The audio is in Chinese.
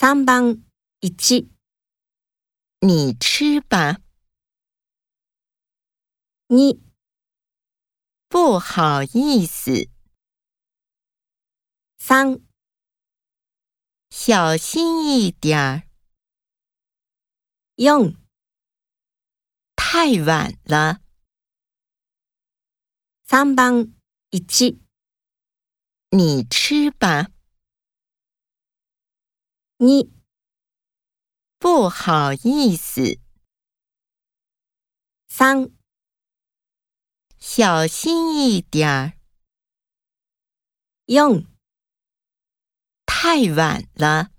3番1、你吃吧，2、不好意思，3、小心一点儿，4、太晚了。3番1、你吃吧，你、不好意思，3、小心一点儿，用太晚了。